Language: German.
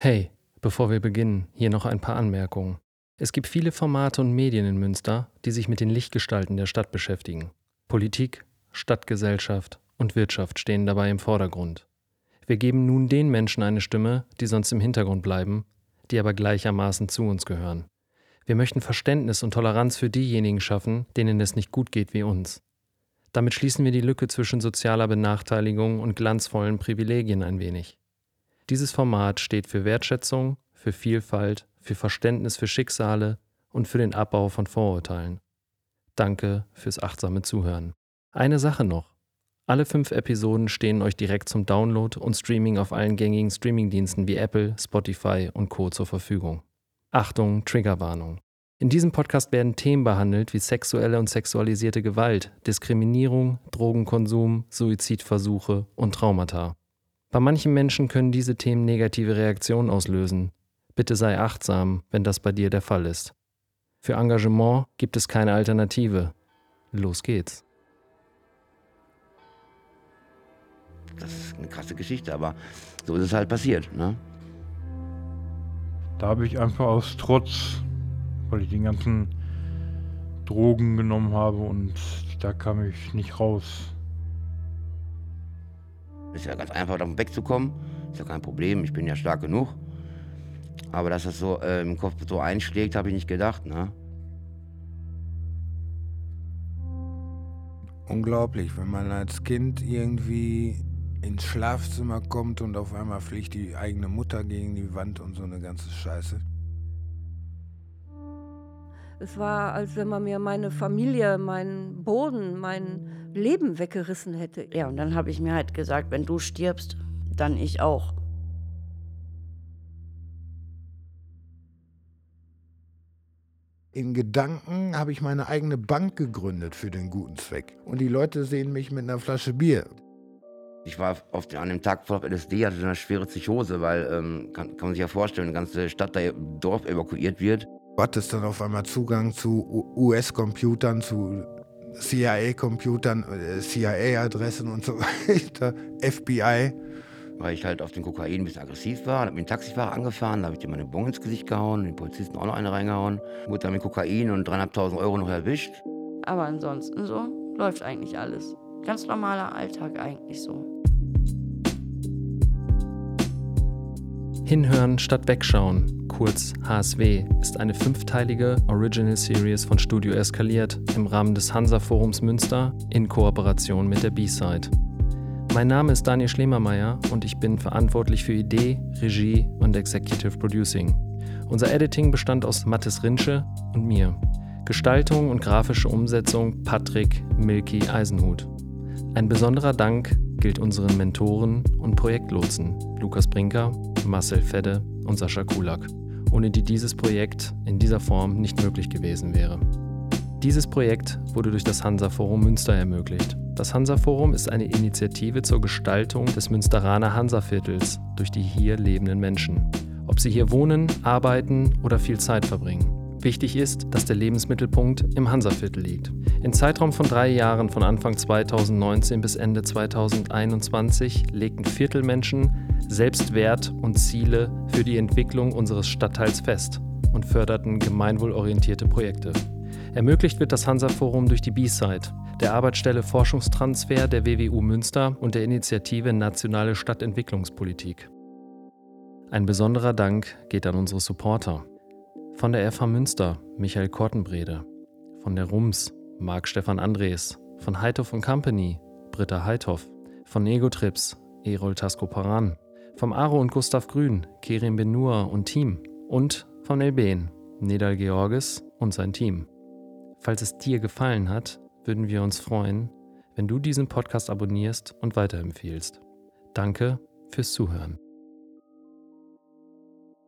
Hey, bevor wir beginnen, hier noch ein paar Anmerkungen. Es gibt viele Formate und Medien in Münster, die sich mit den Lichtgestalten der Stadt beschäftigen. Politik, Stadtgesellschaft und Wirtschaft stehen dabei im Vordergrund. Wir geben nun den Menschen eine Stimme, die sonst im Hintergrund bleiben, die aber gleichermaßen zu uns gehören. Wir möchten Verständnis und Toleranz für diejenigen schaffen, denen es nicht gut geht wie uns. Damit schließen wir die Lücke zwischen sozialer Benachteiligung und glanzvollen Privilegien ein wenig. Dieses Format steht für Wertschätzung, für Vielfalt, für Verständnis für Schicksale und für den Abbau von Vorurteilen. Danke fürs achtsame Zuhören. Eine Sache noch. Alle fünf Episoden stehen euch direkt zum Download und Streaming auf allen gängigen Streamingdiensten wie Apple, Spotify und Co. zur Verfügung. Achtung, Triggerwarnung. In diesem Podcast werden Themen behandelt wie sexuelle und sexualisierte Gewalt, Diskriminierung, Drogenkonsum, Suizidversuche und Traumata. Bei manchen Menschen können diese Themen negative Reaktionen auslösen. Bitte sei achtsam, wenn das bei dir der Fall ist. Für Engagement gibt es keine Alternative. Los geht's. Das ist eine krasse Geschichte, aber so ist es halt passiert. Ne? Da habe ich einfach aus Trotz, weil ich den ganzen Drogen genommen habe und da kam ich nicht raus. Ist ja ganz einfach, davon wegzukommen. Ist ja kein Problem, ich bin ja stark genug. Aber dass das so äh, im Kopf so einschlägt, habe ich nicht gedacht. Ne? Unglaublich, wenn man als Kind irgendwie ins Schlafzimmer kommt und auf einmal fliegt die eigene Mutter gegen die Wand und so eine ganze Scheiße. Es war, als wenn man mir meine Familie, meinen Boden, mein Leben weggerissen hätte. Ja, und dann habe ich mir halt gesagt, wenn du stirbst, dann ich auch. In Gedanken habe ich meine eigene Bank gegründet für den guten Zweck. Und die Leute sehen mich mit einer Flasche Bier. Ich war auf den, an dem Tag voll auf LSD, hatte eine schwere Psychose, weil, ähm, kann, kann man sich ja vorstellen, die ganze Stadt, da Dorf evakuiert wird. Du hattest dann auf einmal Zugang zu US-Computern, zu CIA-Computern, äh, CIA-Adressen und so weiter, FBI. Weil ich halt auf den Kokain ein bisschen aggressiv war, hab mir einen Taxifahrer angefahren, da habe ich dir meine Bon ins Gesicht gehauen, den Polizisten auch noch eine reingehauen. Wurde dann mit Kokain und 3.500 Euro noch erwischt. Aber ansonsten so läuft eigentlich alles. Ganz normaler Alltag eigentlich so. Hinhören statt wegschauen, kurz HSW, ist eine fünfteilige Original Series von Studio Eskaliert im Rahmen des Hansa Forums Münster in Kooperation mit der B-Side. Mein Name ist Daniel Schlemermeier und ich bin verantwortlich für Idee, Regie und Executive Producing. Unser Editing bestand aus Mathis Rinsche und mir. Gestaltung und grafische Umsetzung Patrick Milky Eisenhut. Ein besonderer Dank gilt unseren Mentoren und Projektlotsen Lukas Brinker, Marcel Fedde und Sascha Kulak, ohne die dieses Projekt in dieser Form nicht möglich gewesen wäre. Dieses Projekt wurde durch das Hansa Forum Münster ermöglicht. Das Hansa Forum ist eine Initiative zur Gestaltung des Münsteraner Hansaviertels durch die hier lebenden Menschen. Ob sie hier wohnen, arbeiten oder viel Zeit verbringen. Wichtig ist, dass der Lebensmittelpunkt im Hansaviertel liegt. Im Zeitraum von drei Jahren von Anfang 2019 bis Ende 2021 legten Viertelmenschen Selbstwert und Ziele für die Entwicklung unseres Stadtteils fest und förderten gemeinwohlorientierte Projekte. Ermöglicht wird das Hansa-Forum durch die B-Side, der Arbeitsstelle Forschungstransfer der WWU Münster und der Initiative Nationale Stadtentwicklungspolitik. Ein besonderer Dank geht an unsere Supporter. Von der FH Münster Michael Kortenbrede, von der RUMS Marc Stefan Andres, von Heithoff Company Britta Heithoff, von Egotrips Erol Tasco-Paran, vom Aro und Gustav Grün Kerim Benur und Team und von Elben Nedal Georges und sein Team. Falls es dir gefallen hat, würden wir uns freuen, wenn du diesen Podcast abonnierst und weiterempfiehlst. Danke fürs Zuhören.